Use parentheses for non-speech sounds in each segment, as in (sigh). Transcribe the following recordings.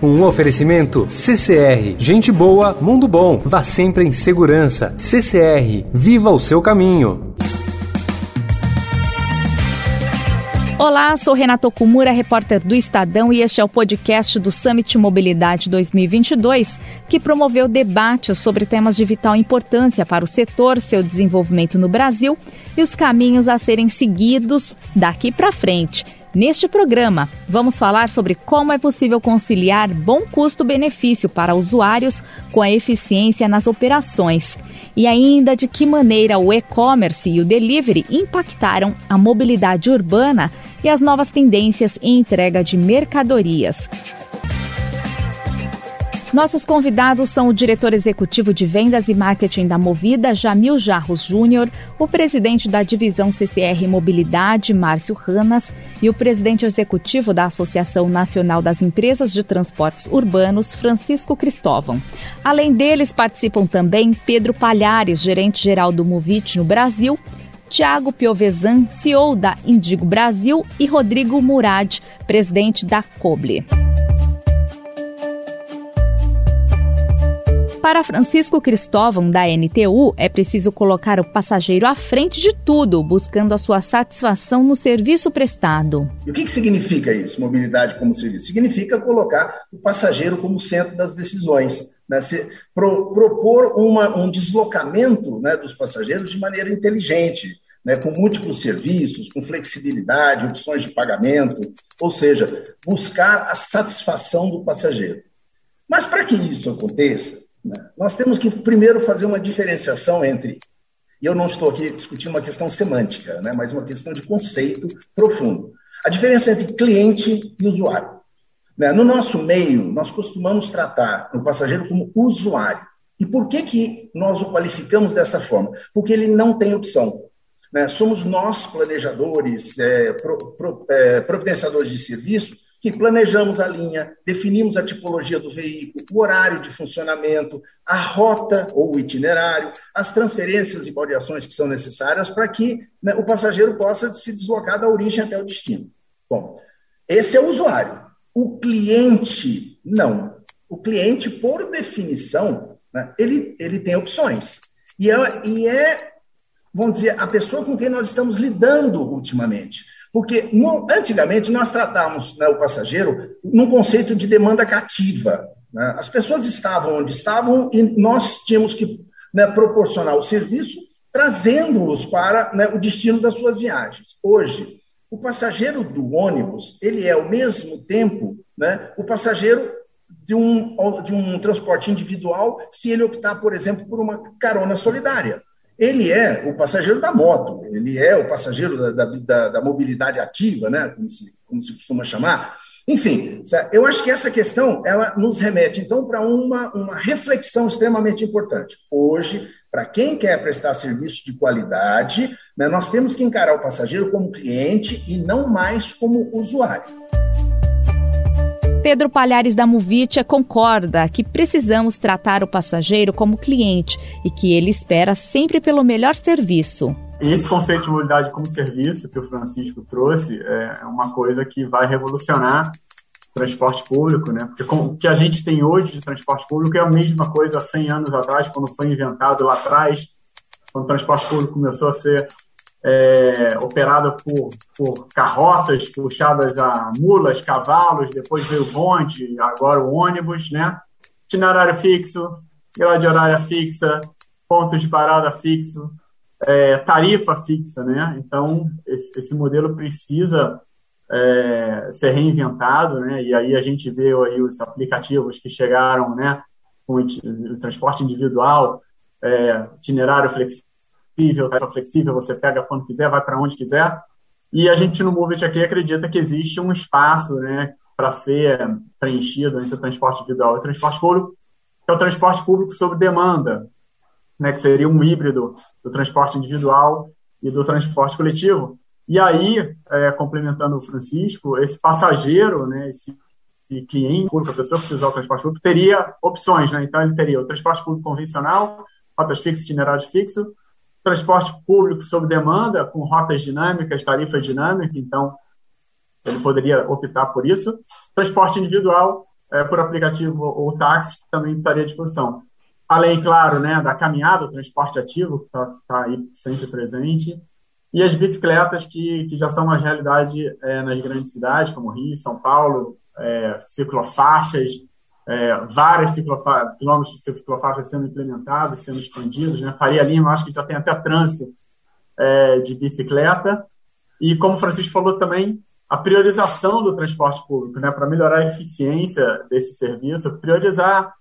Um oferecimento CCR, gente boa, mundo bom. Vá sempre em segurança. CCR, viva o seu caminho. Olá, sou Renato Okumura, repórter do Estadão, e este é o podcast do Summit Mobilidade 2022, que promoveu debates sobre temas de vital importância para o setor, seu desenvolvimento no Brasil e os caminhos a serem seguidos daqui para frente. Neste programa, vamos falar sobre como é possível conciliar bom custo-benefício para usuários com a eficiência nas operações e ainda de que maneira o e-commerce e o delivery impactaram a mobilidade urbana e as novas tendências em entrega de mercadorias. Nossos convidados são o diretor executivo de vendas e marketing da Movida, Jamil Jarros Júnior, o presidente da divisão CCR Mobilidade, Márcio Ranas, e o presidente executivo da Associação Nacional das Empresas de Transportes Urbanos, Francisco Cristóvão. Além deles, participam também Pedro Palhares, gerente-geral do Movit no Brasil, Tiago Piovesan, CEO da Indigo Brasil, e Rodrigo Murad, presidente da Coble. Para Francisco Cristóvão, da NTU, é preciso colocar o passageiro à frente de tudo, buscando a sua satisfação no serviço prestado. E o que, que significa isso, mobilidade como serviço? Significa colocar o passageiro como centro das decisões. Né? Se, pro, propor uma, um deslocamento né, dos passageiros de maneira inteligente, né, com múltiplos serviços, com flexibilidade, opções de pagamento, ou seja, buscar a satisfação do passageiro. Mas para que isso aconteça? Nós temos que primeiro fazer uma diferenciação entre, e eu não estou aqui discutindo uma questão semântica, né, mas uma questão de conceito profundo. A diferença entre cliente e usuário. Né? No nosso meio, nós costumamos tratar o passageiro como usuário. E por que, que nós o qualificamos dessa forma? Porque ele não tem opção. Né? Somos nós, planejadores, é, é, providenciadores de serviço, que planejamos a linha, definimos a tipologia do veículo, o horário de funcionamento, a rota ou o itinerário, as transferências e variações que são necessárias para que né, o passageiro possa se deslocar da origem até o destino. Bom, esse é o usuário. O cliente, não. O cliente, por definição, né, ele, ele tem opções. E é, e é, vamos dizer, a pessoa com quem nós estamos lidando ultimamente. Porque antigamente nós tratávamos né, o passageiro num conceito de demanda cativa. Né? As pessoas estavam onde estavam e nós tínhamos que né, proporcionar o serviço trazendo-os para né, o destino das suas viagens. Hoje, o passageiro do ônibus ele é ao mesmo tempo né, o passageiro de um, de um transporte individual se ele optar, por exemplo, por uma carona solidária ele é o passageiro da moto, ele é o passageiro da, da, da mobilidade ativa, né, como se, como se costuma chamar. Enfim, eu acho que essa questão ela nos remete, então, para uma, uma reflexão extremamente importante. Hoje, para quem quer prestar serviço de qualidade, né, nós temos que encarar o passageiro como cliente e não mais como usuário. Pedro Palhares da Movitcha concorda que precisamos tratar o passageiro como cliente e que ele espera sempre pelo melhor serviço. Esse conceito de mobilidade como serviço que o Francisco trouxe é uma coisa que vai revolucionar o transporte público, né? Porque o que a gente tem hoje de transporte público é a mesma coisa há 100 anos atrás, quando foi inventado lá atrás, quando o transporte público começou a ser é, operada por, por carroças puxadas a mulas, cavalos, depois veio o bonde, agora o ônibus, né? Itinerário fixo, grade horária fixa, pontos de parada fixo, é, tarifa fixa, né? Então, esse, esse modelo precisa é, ser reinventado, né? E aí a gente vê aí os aplicativos que chegaram, né? Com o transporte individual, é, itinerário flexível, flexível, tarifa flexível, você pega quando quiser, vai para onde quiser. E a gente no Movit aqui acredita que existe um espaço né, para ser preenchido entre o transporte individual e o transporte público, que é o transporte público sob demanda, né, que seria um híbrido do transporte individual e do transporte coletivo. E aí, é, complementando o Francisco, esse passageiro, né, esse cliente, a pessoa que precisa usar o transporte público, teria opções. Né? Então, ele teria o transporte público convencional, rotas fixas, itinerários fixos, transporte público sob demanda, com rotas dinâmicas, tarifa dinâmica, então ele poderia optar por isso. Transporte individual, é, por aplicativo ou táxi, que também estaria à disposição. Além, claro, né, da caminhada, transporte ativo, que está tá aí sempre presente, e as bicicletas, que, que já são uma realidade é, nas grandes cidades, como Rio, São Paulo, é, ciclofaixas, é, ciclofa quilômetros de ciclofaixas sendo implementados, sendo expandidos. Né? Faria Lima, acho que já tem até trânsito é, de bicicleta. E, como o Francisco falou também, a priorização do transporte público, né? para melhorar a eficiência desse serviço, priorizar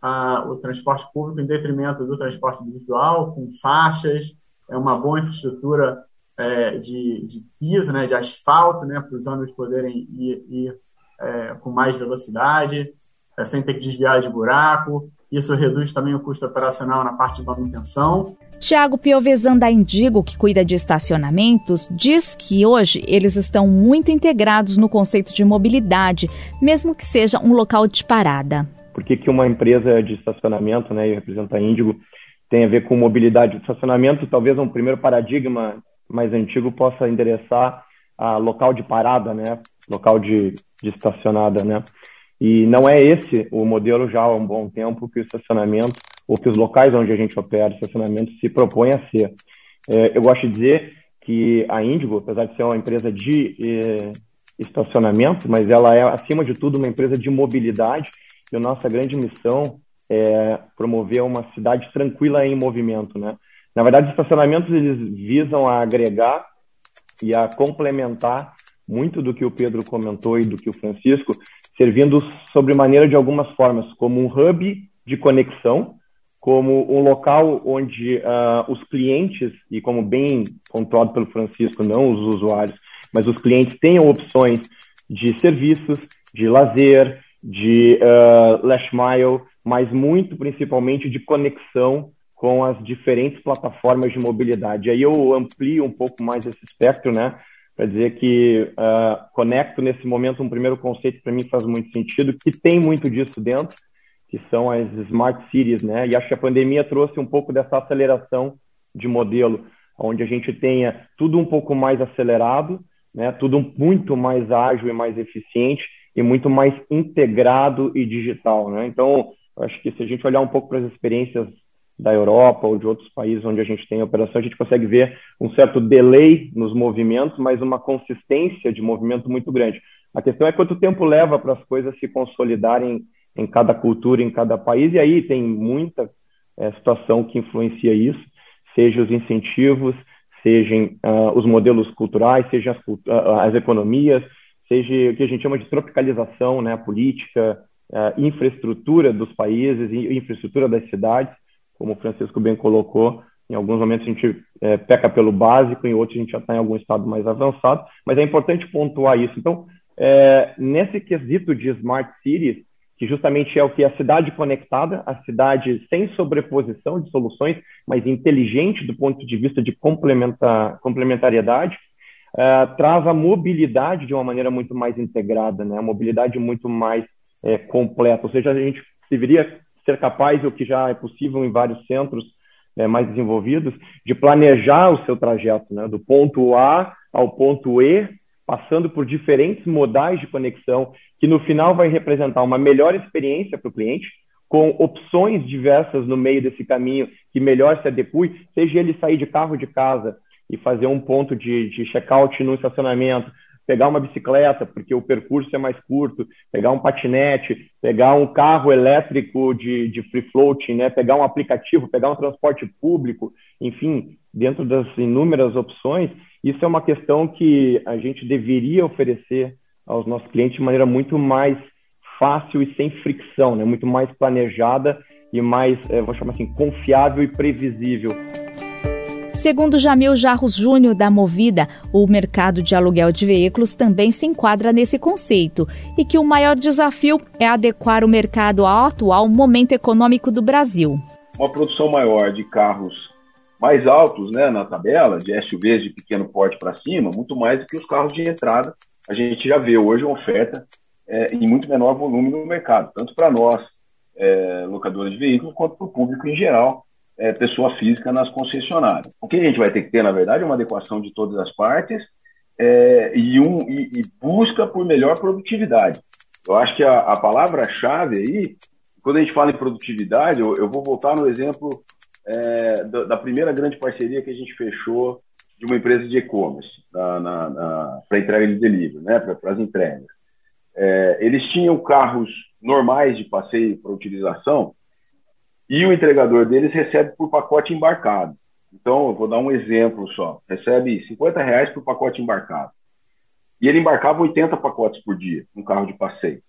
a, o transporte público em detrimento do transporte individual, com faixas, é uma boa infraestrutura é, de, de, piso, né, de asfalto, né, para os ônibus poderem ir, ir é, com mais velocidade, é, sem ter que desviar de buraco. Isso reduz também o custo operacional na parte de manutenção. Tiago Piovesan da Indigo, que cuida de estacionamentos, diz que hoje eles estão muito integrados no conceito de mobilidade, mesmo que seja um local de parada. Por que, que uma empresa de estacionamento, né, e representa a Índigo, tem a ver com mobilidade? O estacionamento talvez é um primeiro paradigma mais antigo possa endereçar a local de parada, né, local de, de estacionada, né. E não é esse o modelo já há um bom tempo que o estacionamento, ou que os locais onde a gente opera estacionamento se propõe a ser. É, eu gosto de dizer que a Índigo, apesar de ser uma empresa de eh, estacionamento, mas ela é, acima de tudo, uma empresa de mobilidade, e a nossa grande missão é promover uma cidade tranquila em movimento, né? Na verdade, os estacionamentos eles visam a agregar e a complementar muito do que o Pedro comentou e do que o Francisco, servindo sobremaneira de algumas formas, como um hub de conexão, como um local onde uh, os clientes, e como bem pontuado pelo Francisco, não os usuários, mas os clientes tenham opções de serviços, de lazer, de uh, last mile, mas muito principalmente de conexão com as diferentes plataformas de mobilidade. Aí eu amplio um pouco mais esse espectro, né? Para dizer que uh, conecto nesse momento um primeiro conceito que para mim faz muito sentido, que tem muito disso dentro, que são as smart cities, né? E acho que a pandemia trouxe um pouco dessa aceleração de modelo, onde a gente tenha tudo um pouco mais acelerado, né? Tudo muito mais ágil e mais eficiente e muito mais integrado e digital, né? Então, acho que se a gente olhar um pouco para as experiências da Europa ou de outros países onde a gente tem operação, a gente consegue ver um certo delay nos movimentos, mas uma consistência de movimento muito grande. A questão é quanto tempo leva para as coisas se consolidarem em cada cultura, em cada país, e aí tem muita é, situação que influencia isso, seja os incentivos, sejam uh, os modelos culturais, sejam as, uh, as, economias, seja o que a gente chama de tropicalização, né, política, uh, infraestrutura dos países, infraestrutura das cidades como o Francisco bem colocou, em alguns momentos a gente é, peca pelo básico, em outros a gente já está em algum estado mais avançado, mas é importante pontuar isso. Então, é, nesse quesito de Smart Cities, que justamente é o que é a cidade conectada, a cidade sem sobreposição de soluções, mas inteligente do ponto de vista de complementar, complementariedade, é, traz a mobilidade de uma maneira muito mais integrada, né? a mobilidade muito mais é, completa. Ou seja, a gente deveria ser capaz, o que já é possível em vários centros né, mais desenvolvidos, de planejar o seu trajeto, né, do ponto A ao ponto E, passando por diferentes modais de conexão, que no final vai representar uma melhor experiência para o cliente, com opções diversas no meio desse caminho que melhor se adeque, seja ele sair de carro de casa e fazer um ponto de, de check-out no estacionamento, pegar uma bicicleta, porque o percurso é mais curto, pegar um patinete, pegar um carro elétrico de, de free floating, né? pegar um aplicativo, pegar um transporte público, enfim, dentro das inúmeras opções, isso é uma questão que a gente deveria oferecer aos nossos clientes de maneira muito mais fácil e sem fricção, né? muito mais planejada e mais, eh, vou chamar assim, confiável e previsível. Segundo Jamil Jarros Júnior da Movida, o mercado de aluguel de veículos também se enquadra nesse conceito e que o maior desafio é adequar o mercado ao atual momento econômico do Brasil. Uma produção maior de carros mais altos né, na tabela, de SUVs de pequeno porte para cima, muito mais do que os carros de entrada. A gente já vê hoje uma oferta é, em muito menor volume no mercado, tanto para nós, é, locadores de veículos, quanto para o público em geral, é, pessoa física nas concessionárias. O que a gente vai ter que ter, na verdade, é uma adequação de todas as partes é, e, um, e, e busca por melhor produtividade. Eu acho que a, a palavra-chave aí, quando a gente fala em produtividade, eu, eu vou voltar no exemplo é, da, da, primeira grande parceria que a gente fechou de uma empresa de e-commerce para entrega de delivery, né, para as entregas. É, eles tinham carros normais de passeio para utilização e o entregador deles recebe por pacote embarcado. Então, eu vou dar um exemplo só. Recebe 50 reais por pacote embarcado. E ele embarcava 80 pacotes por dia, um carro de passeio.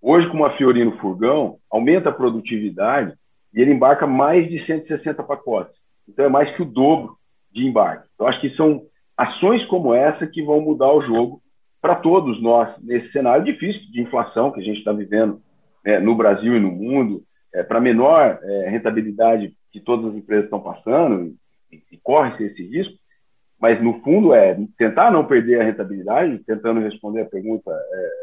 Hoje, com uma Fiorino Furgão, aumenta a produtividade e ele embarca mais de 160 pacotes. Então, é mais que o dobro de embarque. Então, acho que são ações como essa que vão mudar o jogo para todos nós nesse cenário difícil de inflação que a gente está vivendo né, no Brasil e no mundo, é, para menor é, rentabilidade que todas as empresas estão passando, e, e corre-se esse risco, mas no fundo é tentar não perder a rentabilidade, tentando responder a pergunta, é,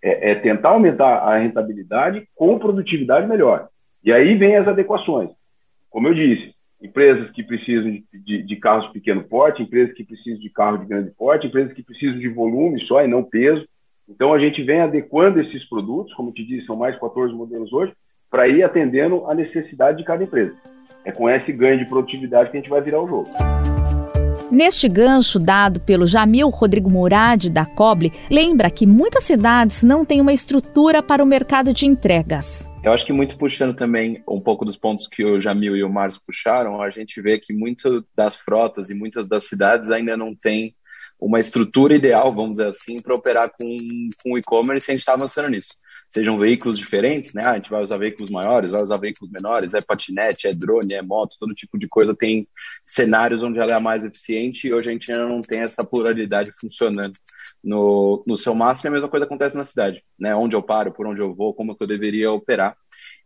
é, é, tentar aumentar a rentabilidade com produtividade melhor. E aí vem as adequações. Como eu disse, empresas que precisam de, de, de, carros de pequeno porte, empresas que precisam de carro de grande porte, empresas que precisam de volume só e não peso. Então a gente vem adequando esses produtos, como te disse, são mais 14 modelos hoje, para ir atendendo a necessidade de cada empresa. É com esse ganho de produtividade que a gente vai virar o jogo. Neste gancho dado pelo Jamil Rodrigo Murad, da Coble, lembra que muitas cidades não têm uma estrutura para o mercado de entregas. Eu acho que muito puxando também um pouco dos pontos que o Jamil e o Márcio puxaram, a gente vê que muitas das frotas e muitas das cidades ainda não têm uma estrutura ideal, vamos dizer assim, para operar com, com e-commerce e a gente está avançando nisso sejam veículos diferentes, né? Ah, a gente vai usar veículos maiores, vai usar veículos menores, é patinete, é drone, é moto, todo tipo de coisa tem cenários onde ela é mais eficiente e hoje a gente ainda não tem essa pluralidade funcionando no, no seu máximo. E a mesma coisa acontece na cidade, né? Onde eu paro, por onde eu vou, como que eu deveria operar.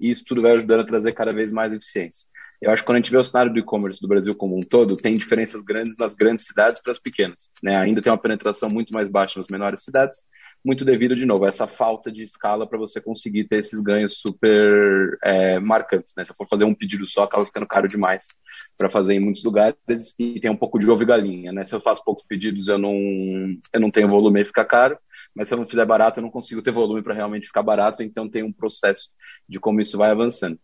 E isso tudo vai ajudando a trazer cada vez mais eficiência. Eu acho que quando a gente vê o cenário do e-commerce do Brasil como um todo, tem diferenças grandes nas grandes cidades para as pequenas. Né? Ainda tem uma penetração muito mais baixa nas menores cidades, muito devido, de novo, a essa falta de escala para você conseguir ter esses ganhos super é, marcantes. Né? Se eu for fazer um pedido só, acaba ficando caro demais para fazer em muitos lugares e tem um pouco de ovo e galinha. Né? Se eu faço poucos pedidos, eu não, eu não tenho volume e fica caro, mas se eu não fizer barato, eu não consigo ter volume para realmente ficar barato, então tem um processo de como isso vai avançando.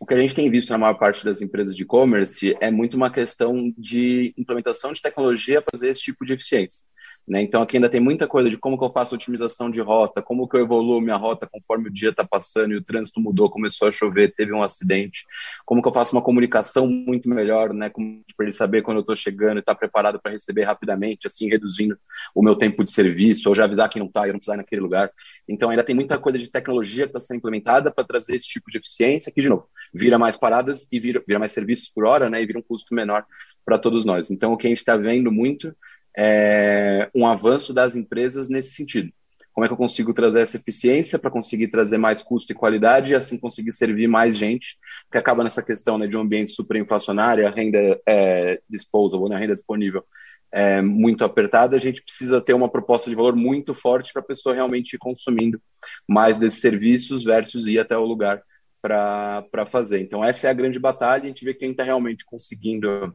O que a gente tem visto na maior parte das empresas de e-commerce é muito uma questão de implementação de tecnologia para fazer esse tipo de eficiência. Né? Então aqui ainda tem muita coisa de como que eu faço otimização de rota, como que eu evoluo minha rota conforme o dia está passando e o trânsito mudou, começou a chover, teve um acidente, como que eu faço uma comunicação muito melhor, né? Para ele saber quando eu estou chegando e estar tá preparado para receber rapidamente, assim reduzindo o meu tempo de serviço, ou já avisar quem não está, eu não precisar ir naquele lugar. Então ainda tem muita coisa de tecnologia que está sendo implementada para trazer esse tipo de eficiência que de novo vira mais paradas e vira, vira mais serviços por hora, né? E vira um custo menor para todos nós. Então o que a gente está vendo muito é, um avanço das empresas nesse sentido. Como é que eu consigo trazer essa eficiência para conseguir trazer mais custo e qualidade e assim conseguir servir mais gente, que acaba nessa questão né, de um ambiente superinflacionário, a renda é, disposable, né, a renda disponível é muito apertada, a gente precisa ter uma proposta de valor muito forte para a pessoa realmente ir consumindo mais desses serviços versus ir até o lugar para fazer. Então, essa é a grande batalha. A gente vê quem está realmente conseguindo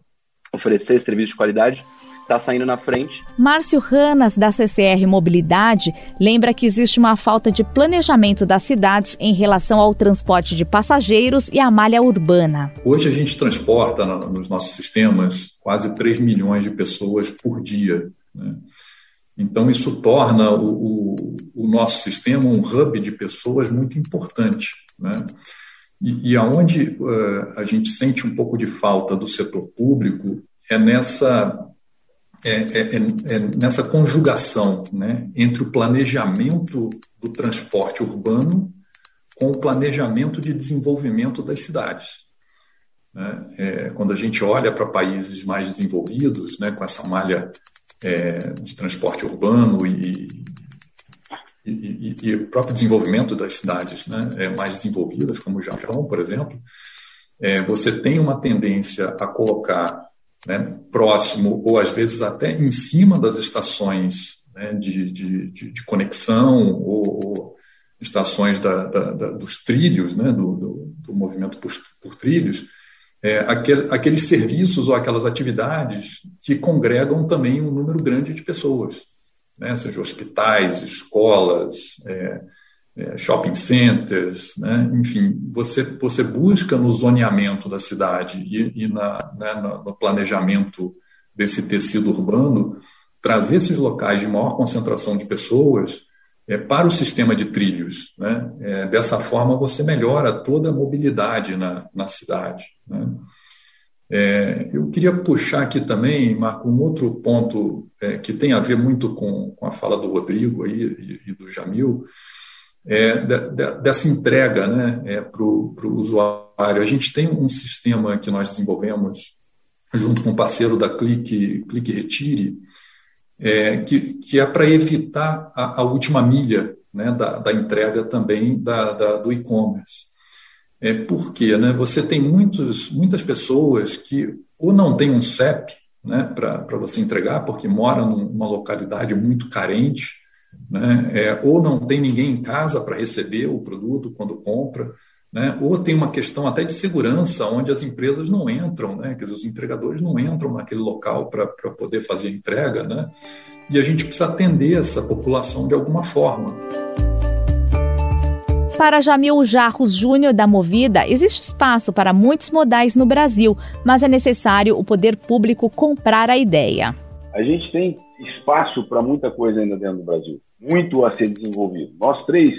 oferecer esse serviço de qualidade está saindo na frente. Márcio Ranas, da CCR Mobilidade, lembra que existe uma falta de planejamento das cidades em relação ao transporte de passageiros e a malha urbana. Hoje a gente transporta nos nossos sistemas quase 3 milhões de pessoas por dia. Né? Então, isso torna o, o, o, nosso sistema um hub de pessoas muito importante. Né? E, e aonde uh, a gente sente um pouco de falta do setor público é nessa é, é, é, é, nessa conjugação né, entre o planejamento do transporte urbano com o planejamento de desenvolvimento das cidades. Né? É, quando a gente olha para países mais desenvolvidos, né, com essa malha é, de transporte urbano e, e, e, e, o próprio desenvolvimento das cidades né, mais desenvolvidas, como o Japão, por exemplo, você tem uma tendência a colocar né, próximo ou às vezes até em cima das estações né, de, de, de, conexão ou, ou estações da, da, da, dos trilhos, né, do, do, do movimento por, por trilhos, é, aquel, aqueles serviços ou aquelas atividades que congregam também um número grande de pessoas, né, seja hospitais, escolas, é, é, shopping centers, né? enfim, você, você busca no zoneamento da cidade e, e na, né, no planejamento desse tecido urbano trazer esses locais de maior concentração de pessoas é, para o sistema de trilhos. Né? É, dessa forma, você melhora toda a mobilidade na, na cidade. Né? É, eu queria puxar aqui também, Marco, um outro ponto é, que tem a ver muito com, com a fala do Rodrigo aí, e, e do Jamil, é, de, de, dessa entrega né, é, para o usuário. A gente tem um sistema que nós desenvolvemos junto com o um parceiro da Clique, Clique Retire, é, que, que é para evitar a, a, última milha né, da, da entrega também da do e-commerce. É, por quê? Né? Você tem muitos, muitas pessoas que ou não tem um CEP né, para você entregar, porque mora numa localidade muito carente, né, é, ou não tem ninguém em casa para receber o produto quando compra, né? ou tem uma questão até de segurança, onde as empresas não entram, né? quer dizer, os entregadores não entram naquele local para poder fazer a entrega, né? e a gente precisa atender essa população de alguma forma. Para Jamil Jarros Júnior da Movida, existe espaço para muitos modais no Brasil, mas é necessário o poder público comprar a ideia. A gente tem espaço para muita coisa ainda dentro do Brasil, muito a ser desenvolvido. Nós três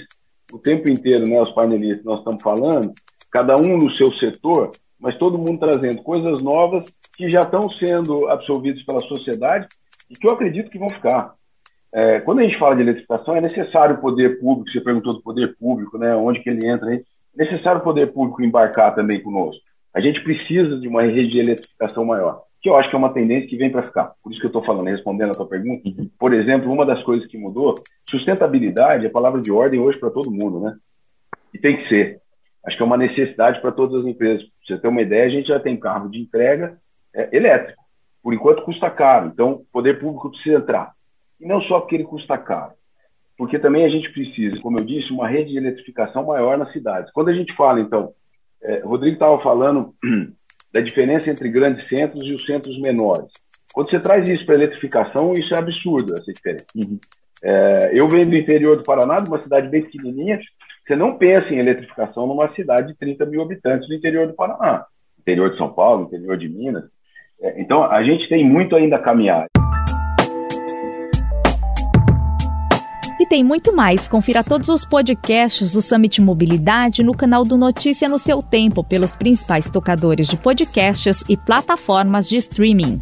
o tempo inteiro, né, os painelistas, nós estamos falando, cada um no seu setor, mas todo mundo trazendo coisas novas que já estão sendo absorvidas pela sociedade e que eu acredito que vão ficar. É, quando a gente fala de eletrificação, é necessário o poder público, você perguntou do poder público, né, onde que ele entra, é necessário o poder público embarcar também conosco. A gente precisa de uma rede de eletrificação maior, que eu acho que é uma tendência que vem para ficar. Por isso que eu estou falando, respondendo a tua pergunta. Uhum. Por exemplo, uma das coisas que mudou, sustentabilidade é palavra de ordem hoje para todo mundo, né? E tem que ser. Acho que é uma necessidade para todas as empresas. Pra você ter uma ideia, a gente já tem carro de entrega é, elétrico. Por enquanto custa caro, então o poder público precisa entrar. E não só porque ele custa caro, porque também a gente precisa, como eu disse, uma rede de eletrificação maior nas cidades. Quando a gente fala, então, é, Rodrigo estava falando (clears throat) da diferença entre grandes centros e os centros menores. Quando você traz isso para eletrificação, isso é absurdo, essa diferença. Uhum. É, eu venho do interior do Paraná, de uma cidade bem pequenininha, você não pensa em eletrificação numa cidade de 30 mil habitantes do interior do Paraná, interior de São Paulo, interior de Minas. É, então, a gente tem muito ainda a caminhar. E tem muito mais. Confira todos os podcasts do Summit Mobilidade no canal do Notícia no seu tempo, pelos principais tocadores de podcasts e plataformas de streaming.